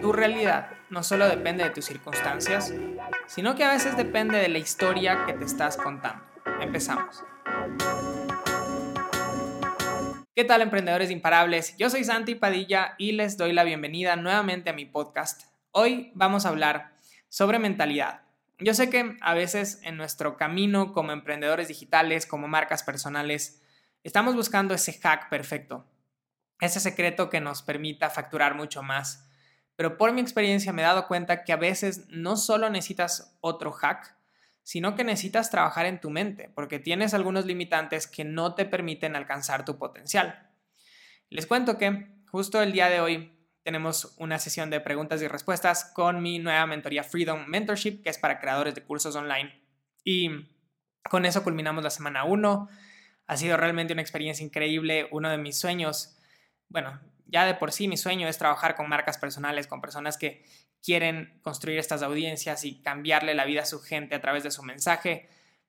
tu realidad no solo depende de tus circunstancias, sino que a veces depende de la historia que te estás contando. Empezamos. ¿Qué tal emprendedores imparables? Yo soy Santi Padilla y les doy la bienvenida nuevamente a mi podcast. Hoy vamos a hablar sobre mentalidad. Yo sé que a veces en nuestro camino como emprendedores digitales, como marcas personales, estamos buscando ese hack perfecto, ese secreto que nos permita facturar mucho más pero por mi experiencia me he dado cuenta que a veces no solo necesitas otro hack, sino que necesitas trabajar en tu mente, porque tienes algunos limitantes que no te permiten alcanzar tu potencial. Les cuento que justo el día de hoy tenemos una sesión de preguntas y respuestas con mi nueva mentoría Freedom Mentorship, que es para creadores de cursos online. Y con eso culminamos la semana 1. Ha sido realmente una experiencia increíble, uno de mis sueños. Bueno, ya de por sí mi sueño es trabajar con marcas personales, con personas que quieren construir estas audiencias y cambiarle la vida a su gente a través de su mensaje.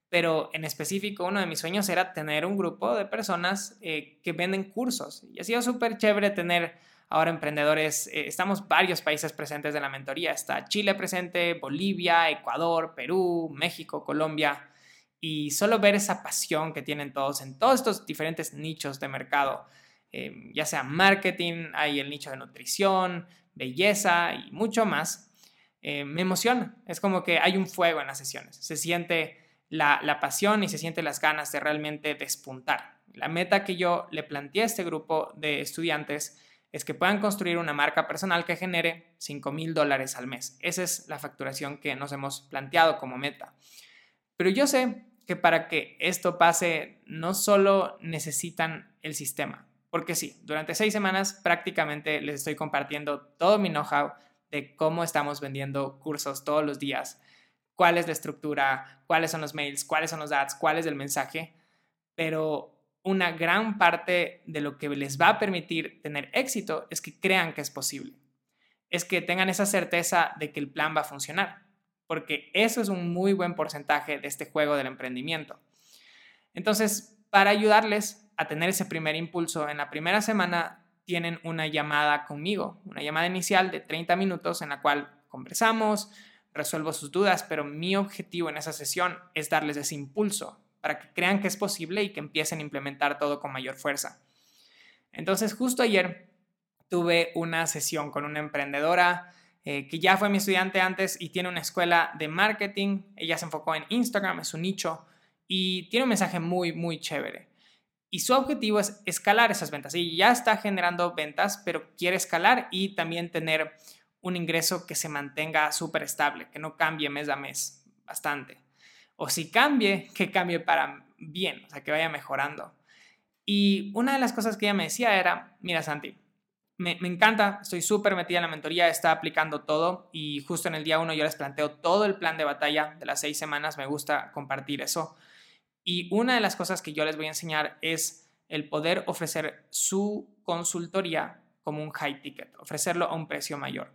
Pero en específico, uno de mis sueños era tener un grupo de personas eh, que venden cursos. Y ha sido súper chévere tener ahora emprendedores. Eh, estamos varios países presentes en la mentoría. Está Chile presente, Bolivia, Ecuador, Perú, México, Colombia. Y solo ver esa pasión que tienen todos en todos estos diferentes nichos de mercado Em, ya sea marketing, hay el nicho de nutrición, belleza y mucho más, eh, me emociona. Es como que hay un fuego en las sesiones. Se siente la, la, pasión y se siente las ganas de realmente despuntar. La meta que yo le planteé a este grupo de estudiantes es que puedan construir una marca personal que genere 5 mil dólares al mes. Esa es la facturación que nos hemos planteado como meta. Pero yo sé que para que esto pase, no solo necesitan el sistema, porque sí, durante seis semanas prácticamente les estoy compartiendo todo mi know-how de cómo estamos vendiendo cursos todos los días, cuál es la estructura, cuáles son los mails, cuáles son los ads, cuál es el mensaje, pero una gran parte de lo que les va a permitir tener éxito es que crean que es posible, es que tengan esa certeza de que el plan va a funcionar, porque eso es un muy buen porcentaje de este juego del emprendimiento. Entonces, para ayudarles, a tener ese primer impulso, en la primera semana tienen una llamada conmigo, una llamada inicial de 30 minutos en la cual conversamos, resuelvo sus dudas, pero mi objetivo en esa sesión es darles ese impulso para que crean que es posible y que empiecen a implementar todo con mayor fuerza. Entonces, justo ayer tuve una sesión con una emprendedora eh, que ya fue mi estudiante antes y tiene una escuela de marketing. Ella se enfocó en Instagram, es su nicho, y tiene un mensaje muy, muy chévere. Y su objetivo es escalar esas ventas. Y ya está generando ventas, pero quiere escalar y también tener un ingreso que se mantenga súper estable, que no cambie mes a mes bastante. O si cambie, que cambie para bien, o sea, que vaya mejorando. Y una de las cosas que ella me decía era, mira Santi, me, me encanta, estoy súper metida en la mentoría, está aplicando todo y justo en el día uno yo les planteo todo el plan de batalla de las seis semanas, me gusta compartir eso y una de las cosas que yo les voy a enseñar es el poder ofrecer su consultoría como un high ticket, ofrecerlo a un precio mayor.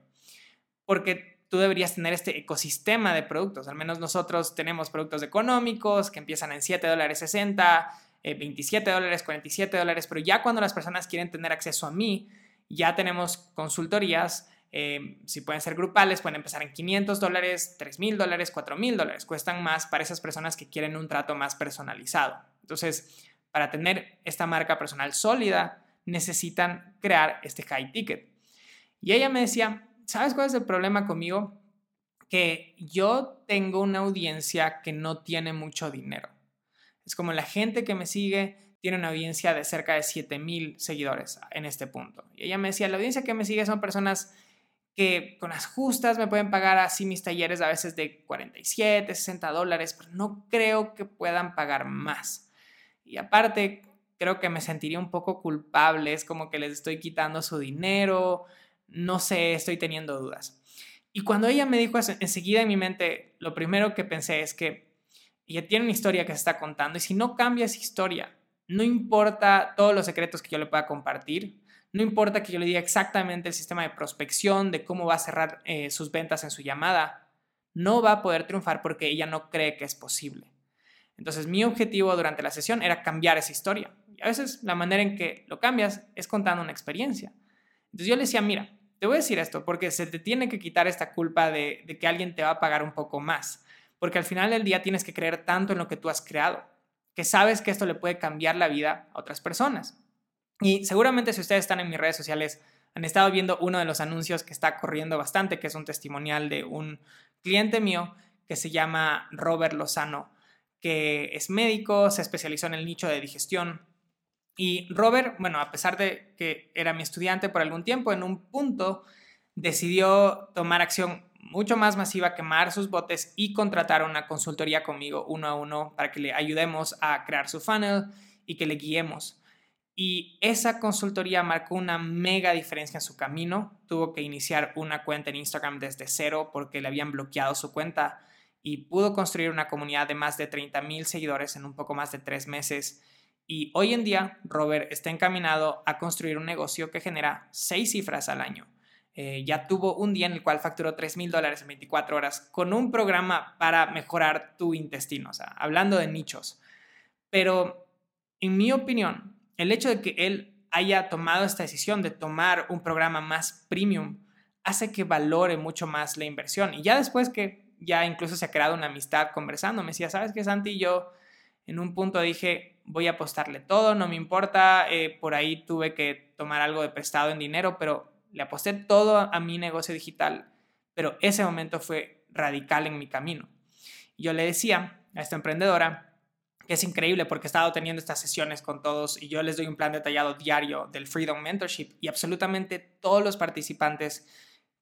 Porque tú deberías tener este ecosistema de productos. Al menos nosotros tenemos productos económicos que empiezan en 7 dólares 60, 27 dólares, 47 dólares, pero ya cuando las personas quieren tener acceso a mí, ya tenemos consultorías eh, si pueden ser grupales, pueden empezar en 500 dólares, 3 mil dólares, 4 mil dólares. Cuestan más para esas personas que quieren un trato más personalizado. Entonces, para tener esta marca personal sólida, necesitan crear este high ticket. Y ella me decía, ¿sabes cuál es el problema conmigo? Que yo tengo una audiencia que no tiene mucho dinero. Es como la gente que me sigue tiene una audiencia de cerca de 7 mil seguidores en este punto. Y ella me decía, la audiencia que me sigue son personas que con las justas me pueden pagar así mis talleres a veces de 47, 60 dólares, pero no creo que puedan pagar más. Y aparte, creo que me sentiría un poco culpable, es como que les estoy quitando su dinero, no sé, estoy teniendo dudas. Y cuando ella me dijo eso, enseguida en mi mente, lo primero que pensé es que ella tiene una historia que se está contando y si no cambia esa historia, no importa todos los secretos que yo le pueda compartir, no importa que yo le diga exactamente el sistema de prospección, de cómo va a cerrar eh, sus ventas en su llamada, no va a poder triunfar porque ella no cree que es posible. Entonces mi objetivo durante la sesión era cambiar esa historia. Y a veces la manera en que lo cambias es contando una experiencia. Entonces yo le decía, mira, te voy a decir esto, porque se te tiene que quitar esta culpa de que alguien te va a pagar un poco más, porque al final del día tienes que creer tanto en lo que tú has creado, que sabes que esto le puede cambiar la vida a otras personas. Y seguramente si ustedes están en mis redes sociales, han estado viendo uno de los anuncios que está corriendo bastante, que es un testimonial de un cliente mío que se llama Robert Lozano, que es médico, se especializó en el nicho de digestión. Y Robert, bueno, a pesar de que era mi estudiante por algún tiempo, en un punto decidió tomar acción mucho más masiva, quemar sus botes y contratar una consultoría conmigo uno a uno para que le ayudemos a crear su funnel y que le guiemos. Y esa consultoría marcó una mega diferencia en su camino. Tuvo que iniciar una cuenta en Instagram desde cero porque le habían bloqueado su cuenta y pudo construir una comunidad de más de 30 mil seguidores en un poco más de tres meses. Y hoy en día, Robert está encaminado a construir un negocio que genera seis cifras al año. Eh, ya tuvo un día en el cual facturó 3 mil dólares en 24 horas con un programa para mejorar tu intestino, o sea, hablando de nichos. Pero, en mi opinión, el hecho de que él haya tomado esta decisión de tomar un programa más premium hace que valore mucho más la inversión. Y ya después que ya incluso se ha creado una amistad conversando, me decía, ¿sabes qué, Santi? Yo en un punto dije, voy a apostarle todo, no me importa, eh, por ahí tuve que tomar algo de prestado en dinero, pero le aposté todo a mi negocio digital, pero ese momento fue radical en mi camino. Yo le decía a esta emprendedora, que es increíble porque he estado teniendo estas sesiones con todos y yo les doy un plan detallado diario del Freedom Mentorship y absolutamente todos los participantes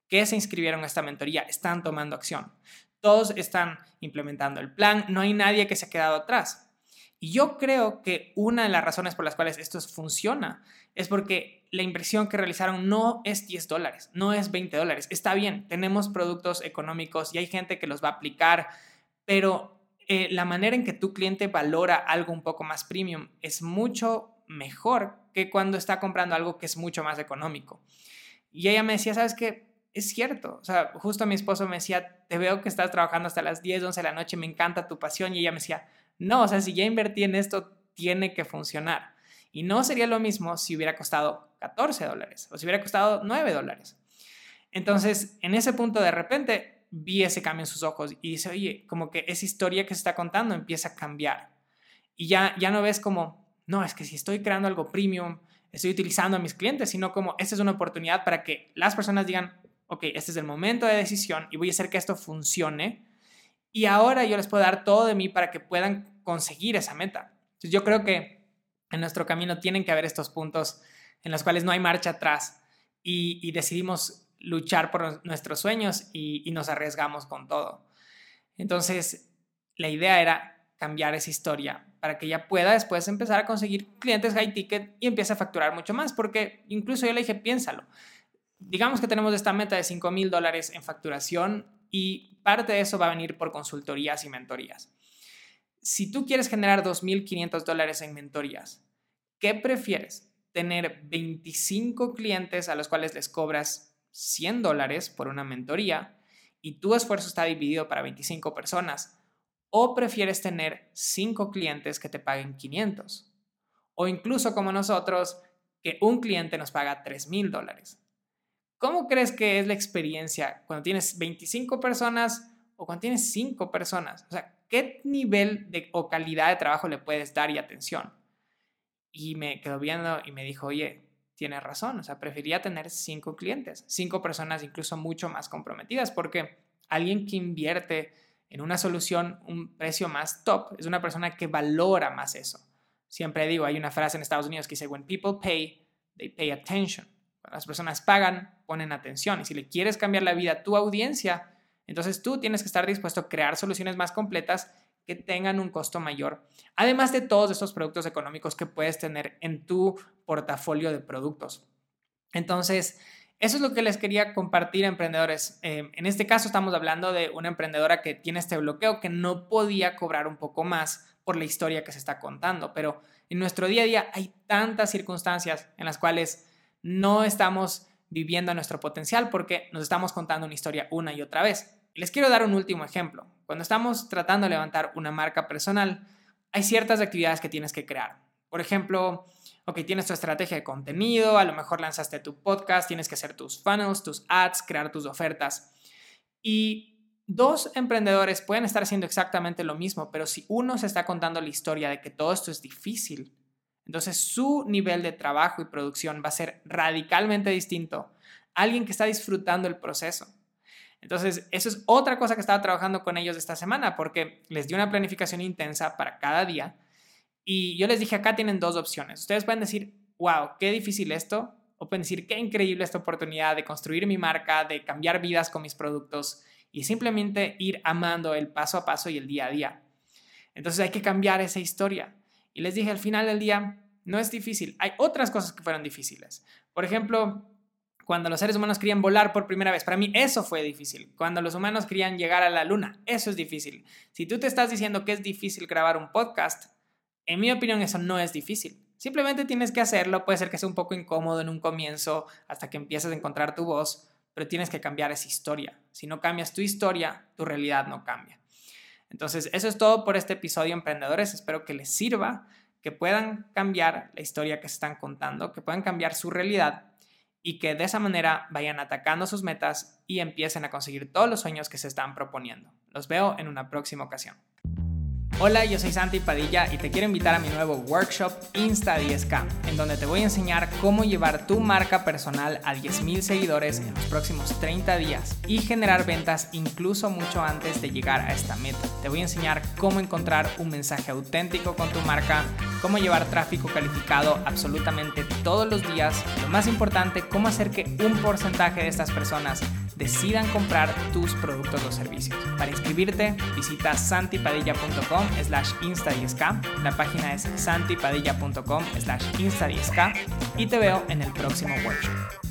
que se inscribieron a esta mentoría están tomando acción. Todos están implementando el plan, no hay nadie que se ha quedado atrás. Y yo creo que una de las razones por las cuales esto funciona es porque la inversión que realizaron no es 10 dólares, no es 20 dólares. Está bien, tenemos productos económicos y hay gente que los va a aplicar, pero eh, la manera en que tu cliente valora algo un poco más premium es mucho mejor que cuando está comprando algo que es mucho más económico. Y ella me decía, ¿sabes qué? Es cierto. O sea, justo mi esposo me decía, te veo que estás trabajando hasta las 10, 11 de la noche, me encanta tu pasión. Y ella me decía, no, o sea, si ya invertí en esto, tiene que funcionar. Y no sería lo mismo si hubiera costado 14 dólares o si hubiera costado 9 dólares. Entonces, en ese punto de repente vi ese cambio en sus ojos y dice, oye, como que esa historia que se está contando empieza a cambiar. Y ya, ya no ves como, no, es que si estoy creando algo premium, estoy utilizando a mis clientes, sino como, esta es una oportunidad para que las personas digan, ok, este es el momento de decisión y voy a hacer que esto funcione. Y ahora yo les puedo dar todo de mí para que puedan conseguir esa meta. Entonces yo creo que en nuestro camino tienen que haber estos puntos en los cuales no hay marcha atrás y, y decidimos luchar por nuestros sueños y, nos arriesgamos con todo. Entonces, la idea era cambiar esa historia para que ella pueda después empezar a conseguir clientes high ticket y empiece a facturar mucho más, porque incluso yo le dije, piénsalo. Digamos que tenemos esta meta de 5 mil dólares en facturación y parte de eso va a venir por consultorías y mentorías. Si tú quieres generar 2.500 dólares en mentorías, ¿qué prefieres? ¿Tener 25 clientes a los cuales les cobras 100 dólares por una mentoría y tu esfuerzo está dividido para 25 personas, o prefieres tener 5 clientes que te paguen 500, o incluso como nosotros, que un cliente nos paga 3 mil dólares. ¿Cómo crees que es la experiencia cuando tienes 25 personas o cuando tienes 5 personas? O sea, ¿qué nivel de, o calidad de trabajo le puedes dar y atención? Y me quedó viendo y me dijo, oye, tiene razón, o sea, preferiría tener cinco clientes, cinco personas incluso mucho más comprometidas, porque alguien que invierte en una solución un precio más top es una persona que valora más eso. Siempre digo, hay una frase en Estados Unidos que dice, when people pay, they pay attention. Cuando las personas pagan, ponen atención. Y si le quieres cambiar la vida a tu audiencia, entonces tú tienes que estar dispuesto a crear soluciones más completas que tengan un costo mayor, además de todos estos productos económicos que puedes tener en tu portafolio de productos. Entonces, eso es lo que les quería compartir, emprendedores. Eh, en este caso estamos hablando de una emprendedora que tiene este bloqueo, que no podía cobrar un poco más por la historia que se está contando, pero en nuestro día a día hay tantas circunstancias en las cuales no estamos viviendo nuestro potencial porque nos estamos contando una historia una y otra vez. Les quiero dar un último ejemplo. Cuando estamos tratando de levantar una marca personal, hay ciertas actividades que tienes que crear. Por ejemplo, ok, tienes tu estrategia de contenido, a lo mejor lanzaste tu podcast, tienes que hacer tus funnels, tus ads, crear tus ofertas. Y dos emprendedores pueden estar haciendo exactamente lo mismo, pero si uno se está contando la historia de que todo esto es difícil, entonces su nivel de trabajo y producción va a ser radicalmente distinto alguien que está disfrutando el proceso. Entonces, eso es otra cosa que estaba trabajando con ellos esta semana, porque les di una planificación intensa para cada día y yo les dije, acá tienen dos opciones. Ustedes pueden decir, wow, qué difícil esto, o pueden decir, qué increíble esta oportunidad de construir mi marca, de cambiar vidas con mis productos y simplemente ir amando el paso a paso y el día a día. Entonces hay que cambiar esa historia. Y les dije, al final del día, no es difícil. Hay otras cosas que fueron difíciles. Por ejemplo, cuando los seres humanos querían volar por primera vez. Para mí eso fue difícil. Cuando los humanos querían llegar a la luna, eso es difícil. Si tú te estás diciendo que es difícil grabar un podcast, en mi opinión eso no es difícil. Simplemente tienes que hacerlo, puede ser que sea un poco incómodo en un comienzo hasta que empieces a encontrar tu voz, pero tienes que cambiar esa historia. Si no cambias tu historia, tu realidad no cambia. Entonces, eso es todo por este episodio, emprendedores. Espero que les sirva, que puedan cambiar la historia que se están contando, que puedan cambiar su realidad y que de esa manera vayan atacando sus metas y empiecen a conseguir todos los sueños que se están proponiendo. Los veo en una próxima ocasión. Hola, yo soy Santi Padilla y te quiero invitar a mi nuevo workshop Insta 10K, en donde te voy a enseñar cómo llevar tu marca personal a 10.000 seguidores en los próximos 30 días y generar ventas incluso mucho antes de llegar a esta meta. Te voy a enseñar cómo encontrar un mensaje auténtico con tu marca, cómo llevar tráfico calificado absolutamente todos los días, lo más importante, cómo hacer que un porcentaje de estas personas decidan comprar tus productos o servicios. Para inscribirte, visita santipadilla.com slash insta10k. La página es santipadilla.com slash insta10k y te veo en el próximo workshop.